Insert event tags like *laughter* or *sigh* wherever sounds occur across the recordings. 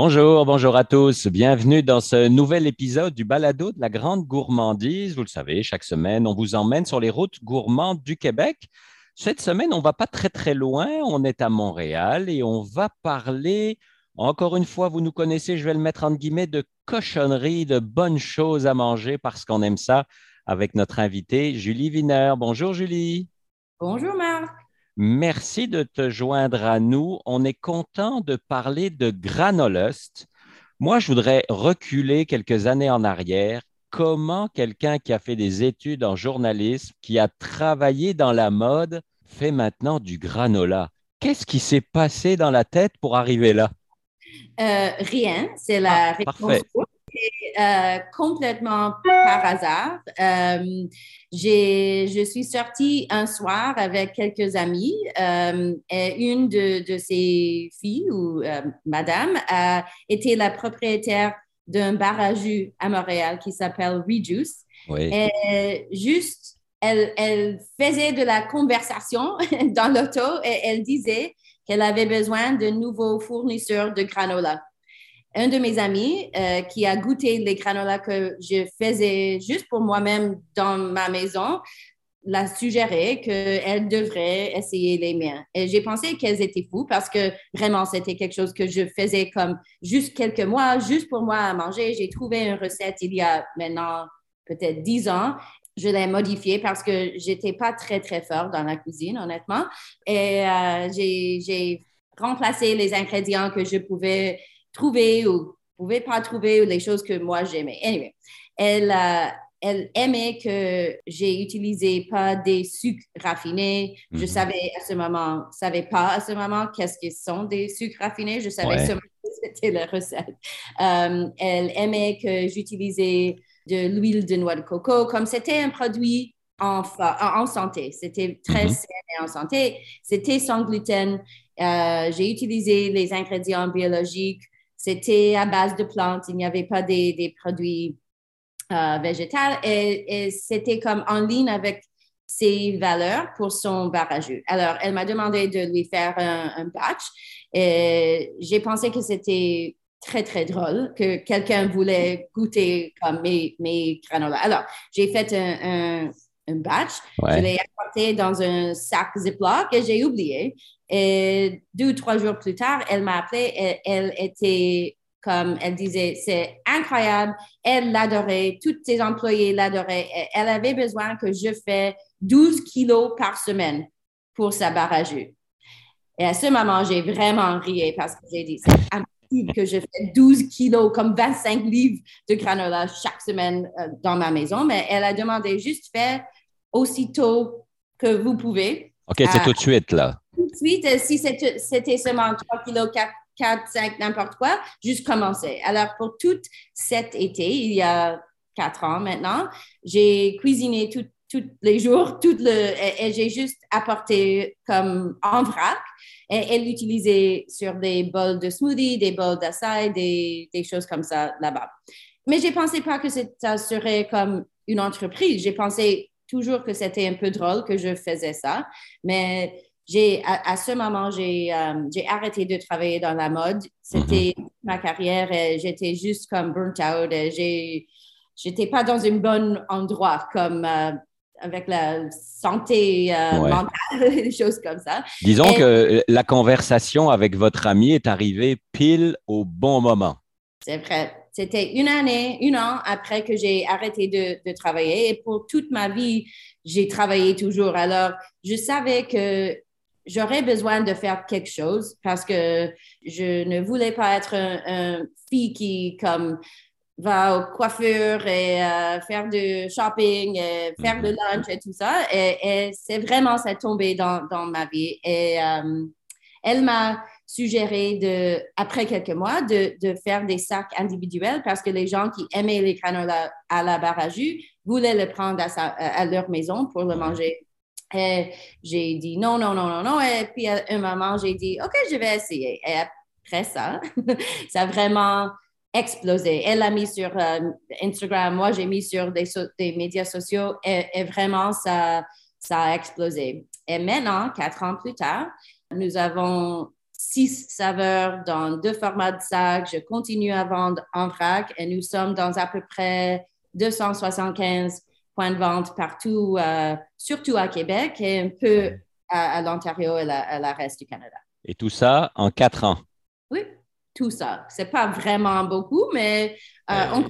Bonjour, bonjour à tous. Bienvenue dans ce nouvel épisode du balado de la grande gourmandise. Vous le savez, chaque semaine, on vous emmène sur les routes gourmandes du Québec. Cette semaine, on ne va pas très très loin. On est à Montréal et on va parler, encore une fois, vous nous connaissez, je vais le mettre en guillemets, de cochonneries, de bonnes choses à manger parce qu'on aime ça avec notre invitée Julie Wiener. Bonjour Julie. Bonjour Marc. Merci de te joindre à nous. On est content de parler de Granolust. Moi, je voudrais reculer quelques années en arrière. Comment quelqu'un qui a fait des études en journalisme, qui a travaillé dans la mode, fait maintenant du granola? Qu'est-ce qui s'est passé dans la tête pour arriver là? Euh, rien, c'est la ah, réponse euh, complètement par hasard. Euh, je suis sortie un soir avec quelques amis euh, et une de, de, ces filles, ou madame, a été la propriétaire d'un bar à jus à Montréal qui s'appelle Rejuice. Et juste, elle, elle, faisait de la conversation *laughs* dans l'auto et elle disait qu'elle avait besoin de nouveaux fournisseurs de granola un de mes amis euh, qui a goûté les granolas que je faisais juste pour moi-même dans ma maison l'a suggéré qu'elle devrait essayer les miens. Et j'ai pensé qu'elles étaient fous parce que vraiment, c'était quelque chose que je faisais comme juste quelques mois, juste pour moi à manger. J'ai trouvé une recette il y a maintenant peut-être dix ans. Je l'ai modifiée parce que j'étais pas très, très fort dans la cuisine, honnêtement. Et euh, j'ai remplacé les ingrédients que je pouvais trouver ou pouvait pas trouver les choses que moi j'aimais. Anyway, elle, euh, elle aimait que j'ai utilisé pas des sucres raffinés. Je mhm. savais à ce moment, savais pas à ce moment qu'est-ce que sont des sucres raffinés. Je savais seulement *laughs* que c'était la recette. Euh, elle aimait que j'utilisais de l'huile de noix de coco, comme c'était un produit en, en santé. C'était très mhm. sain et en santé. C'était sans gluten. Euh, j'ai utilisé les ingrédients biologiques c'était à base de plantes, il n'y avait pas des, produits euh, végétaux et, c'était comme en ligne avec ses valeurs pour son barrage. Alors, elle m'a demandé de lui faire un, batch et j'ai pensé que c'était très, très drôle que quelqu'un voulait goûter comme mes, mes granolas. Alors, j'ai fait un, un, batch, je l'ai apporté dans un sac Ziploc et j'ai oublié. Et deux ou trois jours plus tard, elle m'a appelé. Et elle était comme elle disait, c'est incroyable. Elle l'adorait. Tous ses employés l'adoraient. Elle avait besoin que je fasse 12 kilos par semaine pour sa barrage. Et à ce moment, j'ai vraiment ri parce que j'ai dit, c'est impossible que je fais 12 kilos, comme 25 livres de granola chaque semaine euh, dans ma maison. Mais elle a demandé juste faire aussitôt que vous pouvez. OK, c'est tout de suite, là tout de suite, euh, si c'était seulement 3 kilos, 4, 4 5, n'importe quoi, juste commencer. Alors, pour tout cet été, il y a 4 ans maintenant, j'ai cuisiné tous les jours, tout le, et, j'ai juste apporté comme en vrac et, l'utiliser sur des bols de smoothie, des bols d'acai, des, des choses comme ça là-bas. Mais j'ai pensé pas que ça serait comme une entreprise. J'ai pensé toujours que c'était un peu drôle que je faisais ça, mais j'ai à, ce moment, j'ai euh, j'ai arrêté de travailler dans la mode. C'était mhm. ma carrière et j'étais juste comme burnt out. J'ai j'étais pas dans un bon endroit comme euh, avec la santé euh, mentale, *laughs* des choses comme ça. Disons que la conversation avec votre ami est arrivée pile au bon moment. C'est vrai. C'était une année, un an après que j'ai arrêté de, de, travailler et pour toute ma vie, j'ai travaillé toujours. Alors, je savais que j'aurais besoin de faire quelque chose parce que je ne voulais pas être un, fille qui comme va au coiffure et euh, faire du shopping, et faire mhm. lunch et tout ça. Et, c'est vraiment ça tombé dans, dans ma vie. Et euh, elle m'a suggéré de, après quelques mois, de, de, faire des sacs individuels parce que les gens qui aimaient les granola à la barre à jus voulaient le prendre à, à leur maison pour le manger et j'ai dit non, non, non, non, non. Et puis à un moment, j'ai dit OK, je vais essayer. Et après ça, *laughs* ça a vraiment explosé. Elle l'a mis sur euh, Instagram, moi j'ai mis sur des, des médias sociaux et, vraiment ça, ça a explosé. Et maintenant, quatre ans plus tard, nous avons six saveurs dans deux formats de sac. Je continue à vendre en vrac et nous sommes dans à peu près 275 points de vente partout, euh, surtout à Québec et un peu à, l'Ontario et à la reste du Canada. Et tout ça en quatre ans? Oui, tout ça. C'est pas vraiment beaucoup, mais euh, on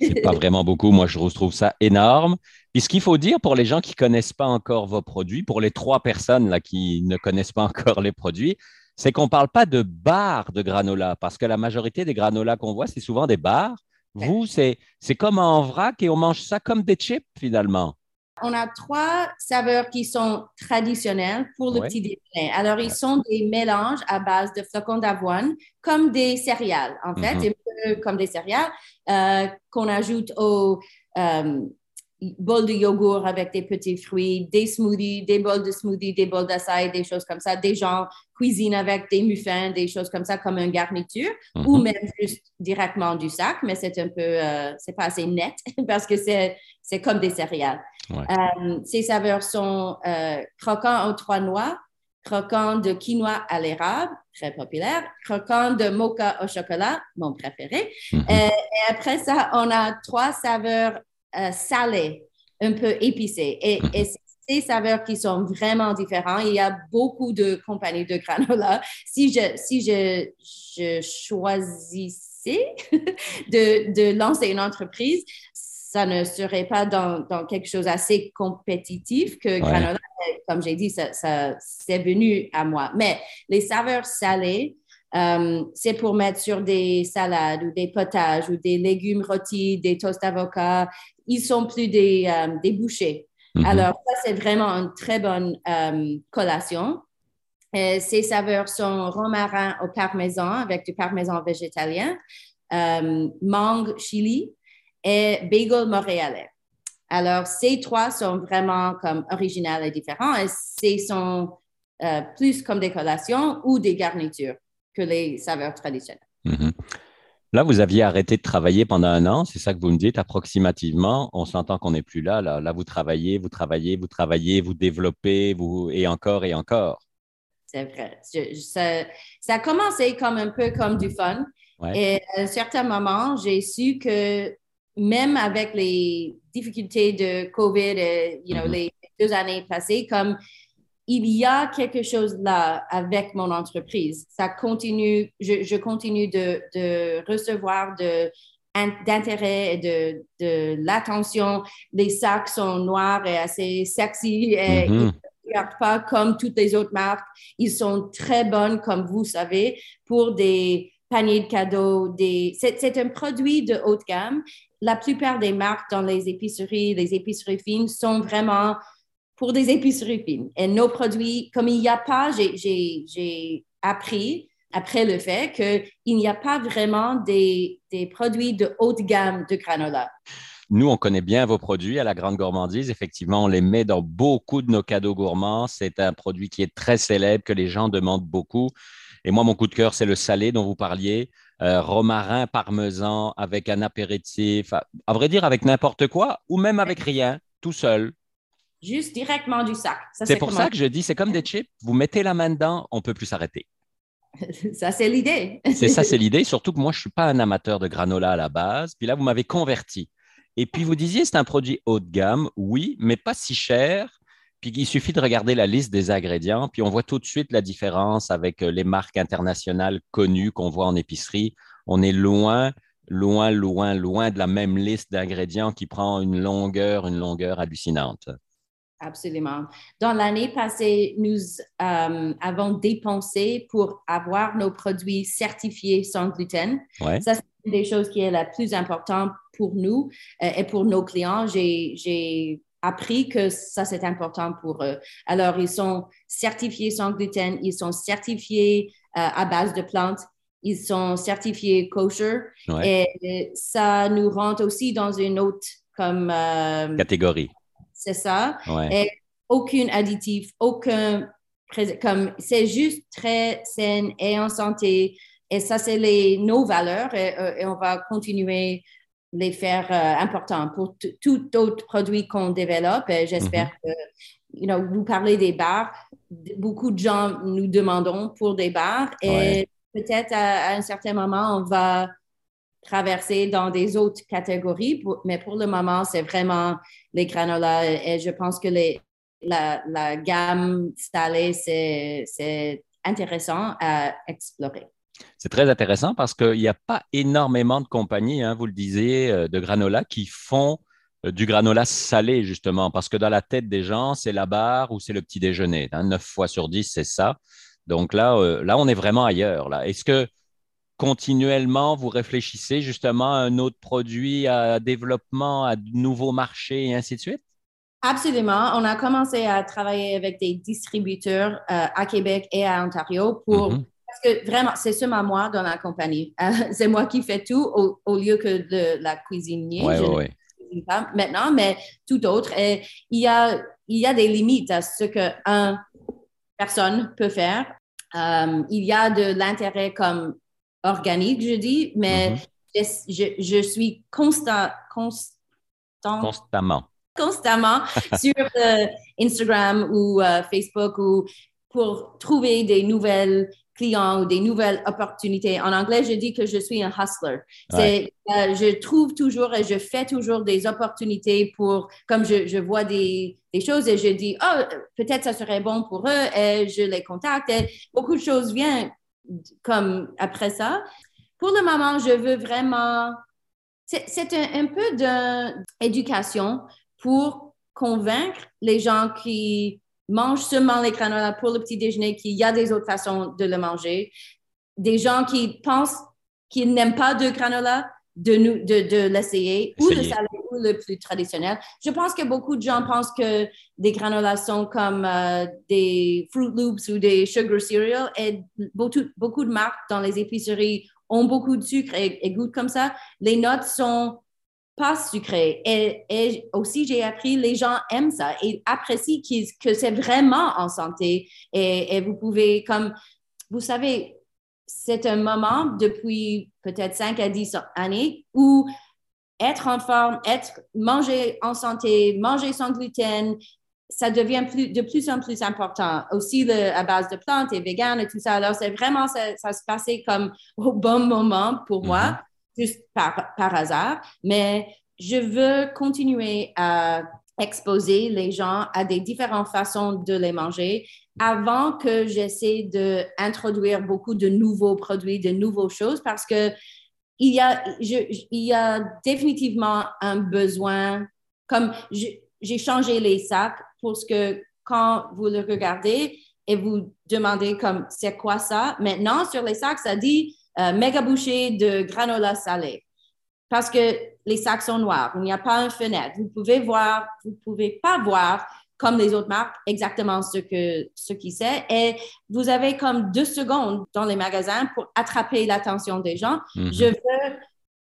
C'est pas vraiment beaucoup. Moi, je trouve ça énorme. Puis ce qu'il faut dire pour les gens qui connaissent pas encore vos produits, pour les trois personnes là qui ne connaissent pas encore les produits, c'est qu'on ne parle pas de barres de granola, parce que la majorité des granolas qu'on voit, c'est souvent des barres. Vous, c'est comme en vrac et on mange ça comme des chips finalement. On a trois saveurs qui sont traditionnelles pour le petit déjeuner. Alors, ils sont des mélanges à base de flocons d'avoine, comme des céréales, en fait, mm-hmm. comme des céréales euh, qu'on ajoute au, euh, bol de yogourt avec des petits fruits, des smoothies, des bols de smoothies, des bols d'acai, des choses comme ça. Des gens cuisinent avec des muffins, des choses comme ça comme une garniture mhm. ou même juste directement du sac, mais c'est un peu, euh, c'est pas assez net *laughs* parce que c'est, comme des céréales. Euh, ces saveurs sont euh, croquants aux trois noix, croquants de quinoa à l'érable, très populaire, croquants de mocha au chocolat, mon préféré. Mhm. et après ça, on a trois saveurs euh, salé, un peu épicé. Et, mhm. et ces saveurs qui sont vraiment différentes. Il y a beaucoup de compagnies de granola. Si je, si je, je choisissais *laughs* de, de, lancer une entreprise, ça ne serait pas dans, dans quelque chose assez compétitif que granola. Comme j'ai dit, ça, ça c'est venu à moi. Mais les saveurs salées, euh, c'est pour mettre sur des salades ou des potages ou des légumes rôtis, des toasts d'avocat. Ils sont plus des, euh, des bouchées. Mhm. Alors, ça, c'est vraiment une très bonne euh, collation. ces saveurs sont romarin au parmesan avec du parmesan végétalien, mangue chili et bagel montréalais. Alors, ces trois sont vraiment comme originales et différents et ce sont plus comme des collations ou des garnitures que les saveurs traditionnelles. Mhm. Là, vous aviez arrêté de travailler pendant un an, c'est ça que vous me dites approximativement. On s'entend qu'on n'est plus là, là. vous travaillez, vous travaillez, vous travaillez, vous développez, vous et encore et encore. C'est vrai. ça, a commencé comme un peu comme du fun. Et à un certain moment, j'ai su que même avec les difficultés de COVID, et, you know, mhm. les deux années passées, comme il y a quelque chose là avec mon entreprise. Ça continue, je, continue de, recevoir de d'intérêt et de, de l'attention. Les sacs sont noirs et assez sexy et ils ne regardent pas comme toutes les autres marques. Ils sont très bonnes, comme vous savez, pour des paniers de cadeaux. Des... C'est un produit de haute gamme. La plupart des marques dans les épiceries, les épiceries fines sont vraiment pour des épiceries fines. Et nos produits, comme il n'y a pas, j'ai appris après le fait qu'il n'y a pas vraiment des, des, produits de haute gamme de granola. Nous, on connaît bien vos produits à la Grande Gourmandise. Effectivement, on les met dans beaucoup de nos cadeaux gourmands. C'est un produit qui est très célèbre, que les gens demandent beaucoup. Et moi, mon coup de cœur, c'est le salé dont vous parliez. Euh, romarin parmesan avec un apéritif, à, à vrai dire avec n'importe quoi ou même avec rien, tout seul juste directement du sac. C'est pour ça que je dis, c'est comme des chips. Vous mettez la main dedans, on peut plus s'arrêter. *laughs* ça, c'est l'idée. c'est ça, *laughs* c'est l'idée. Surtout que moi, je ne suis pas un amateur de granola à la base. Puis là, vous m'avez converti. Et puis, vous disiez, c'est un produit haut de gamme, oui, mais pas si cher. Puis il suffit de regarder la liste des ingrédients, puis on voit tout de suite la différence avec euh, les marques internationales connues qu'on voit en épicerie. On est loin, loin, loin, loin de la même liste d'ingrédients qui prend une longueur, une longueur hallucinante. Absolument. Dans l'année passée, nous euh, avons dépensé pour avoir nos produits certifiés sans gluten. Ça, c'est une des choses qui est la plus importante pour nous euh, et pour nos clients. J'ai appris que ça, c'est important pour eux. Alors, ils sont certifiés sans gluten, ils sont certifiés euh, à base de plantes, ils sont certifiés kosher. Et ça nous rentre aussi dans une autre comme... Catégorie c'est ça. Et aucun additif, aucun. Comme c'est juste très sain et en santé. Et ça, c'est les, nos valeurs et, euh, on va continuer les faire euh, importants pour tout autre produit qu'on développe. Et j'espère mm-hmm. que, you know, vous parlez des bars. beaucoup de gens nous demandons pour des bars et peut-être à, un certain moment, on va traverser dans des autres catégories, mais pour le moment, c'est vraiment les granolas et je pense que la, gamme salée, c'est intéressant à explorer. C'est très intéressant parce qu'il n'y a pas énormément de compagnies, hein, vous le disiez, euh, de granola qui font euh, du granola salé, justement, parce que dans la tête des gens, c'est la barre ou c'est le petit déjeuner. Hein, 9 fois sur 10, c'est ça. Donc là, euh, là, on est vraiment ailleurs. Est-ce que continuellement, vous réfléchissez justement à un autre produit, à développement, à de nouveaux marchés et ainsi de suite? Absolument. On a commencé à travailler avec des distributeurs à Québec et à Ontario pour mm-hmm. Parce que vraiment, c'est seulement moi dans la compagnie. *laughs* c'est moi qui fais tout au, lieu que de la cuisinier. Oui, oui, oui. Maintenant, mais tout autre. Et il y a, il y a des limites à ce qu'une personne peut faire. Euh, il y a de l'intérêt comme organique, je dis, mais mm-hmm. je, je, suis constant, constant, constamment constamment *laughs* sur euh, Instagram ou euh, Facebook ou pour trouver des nouvelles clients ou des nouvelles opportunités. En anglais, je dis que je suis un hustler. C'est, euh, je trouve toujours et je fais toujours des opportunités pour, comme je, je vois des, des, choses et je dis, oh, peut-être ça serait bon pour eux et je les contacte et beaucoup de choses viennent comme après ça. Pour le moment, je veux vraiment, c'est, un, un peu d'éducation pour convaincre les gens qui mange seulement les granolas pour le petit déjeuner, qu'il y a des autres façons de le manger. Des gens qui pensent qu'ils n'aiment pas de granola, de, nous, de, de l'essayer, ou le salé, le plus traditionnel. Je pense que beaucoup de gens pensent que des granolas sont comme euh, des Fruit Loops ou des Sugar Cereal, et beaucoup, beaucoup de marques dans les épiceries ont beaucoup de sucre et, et goûtent comme ça. Les notes sont pas sucré. Et, aussi, j'ai appris, les gens aiment ça et apprécient que c'est vraiment en santé. Et, vous pouvez, comme, vous savez, c'est un moment depuis peut-être 5 à 10 années où être en forme, être, manger en santé, manger sans gluten, ça devient plus, de plus en plus important. Aussi le, à base de plantes et vegan et tout ça. Alors, c'est vraiment, ça, ça, se passait comme *laughs* au bon moment pour moi. Mm-hmm juste par, par hasard, mais je veux continuer à exposer les gens à des différentes façons de les manger avant que j'essaie d'introduire beaucoup de nouveaux produits, de nouvelles choses, parce que il y a, il y a définitivement un besoin, comme j'ai changé les sacs pour ce que quand vous le regardez et vous demandez comme c'est quoi ça, maintenant sur les sacs, ça dit euh, méga bouchée de granola salé. Parce que les sacs sont noirs, il n'y a pas une fenêtre. Vous pouvez voir, vous pouvez pas voir comme les autres marques exactement ce que ce qui c'est et vous avez comme deux secondes dans les magasins pour attraper l'attention des gens. Mhm. Je veux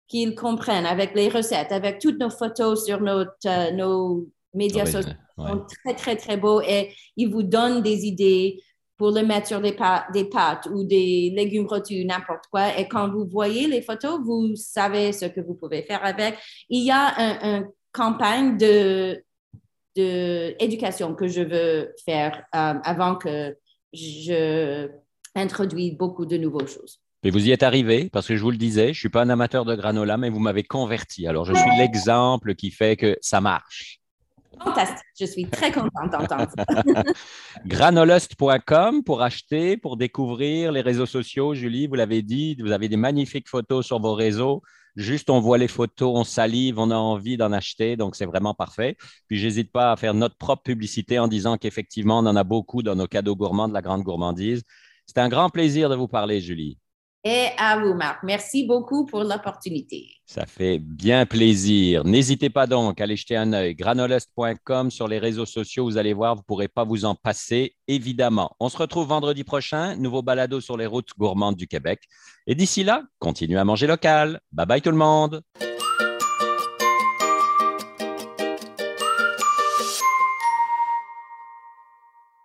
qu'ils comprennent avec les recettes, avec toutes nos photos sur notre, euh, nos médias sociaux. sont très, très, très beaux et ils vous donnent des idées pour le mettre sur des, des pâtes ou des légumes rôtis, n'importe quoi. Et quand vous voyez les photos, vous savez ce que vous pouvez faire avec. Il y a une campagne de, de éducation que je veux faire euh, avant que je introduise beaucoup de nouvelles choses. Mais vous y êtes arrivé, parce que je vous le disais, je ne suis pas un amateur de granola, mais vous m'avez converti. Alors, je suis l'exemple qui fait que ça marche. Fantastique. Je suis très contente d'entendre. *laughs* Granolust.com pour acheter, pour découvrir les réseaux sociaux. Julie, vous l'avez dit, vous avez des magnifiques photos sur vos réseaux. Juste, on voit les photos, on salive, on a envie d'en acheter. Donc, c'est vraiment parfait. Puis, j'hésite pas à faire notre propre publicité en disant qu'effectivement, on en a beaucoup dans nos cadeaux gourmands de la grande gourmandise. C'était un grand plaisir de vous parler, Julie. Et à vous, Marc. Merci beaucoup pour l'opportunité. Ça fait bien plaisir. N'hésitez pas donc à aller jeter un œil. Granolest.com sur les réseaux sociaux, vous allez voir, vous ne pourrez pas vous en passer, évidemment. On se retrouve vendredi prochain, nouveau balado sur les routes gourmandes du Québec. Et d'ici là, continuez à manger local. Bye bye tout le monde.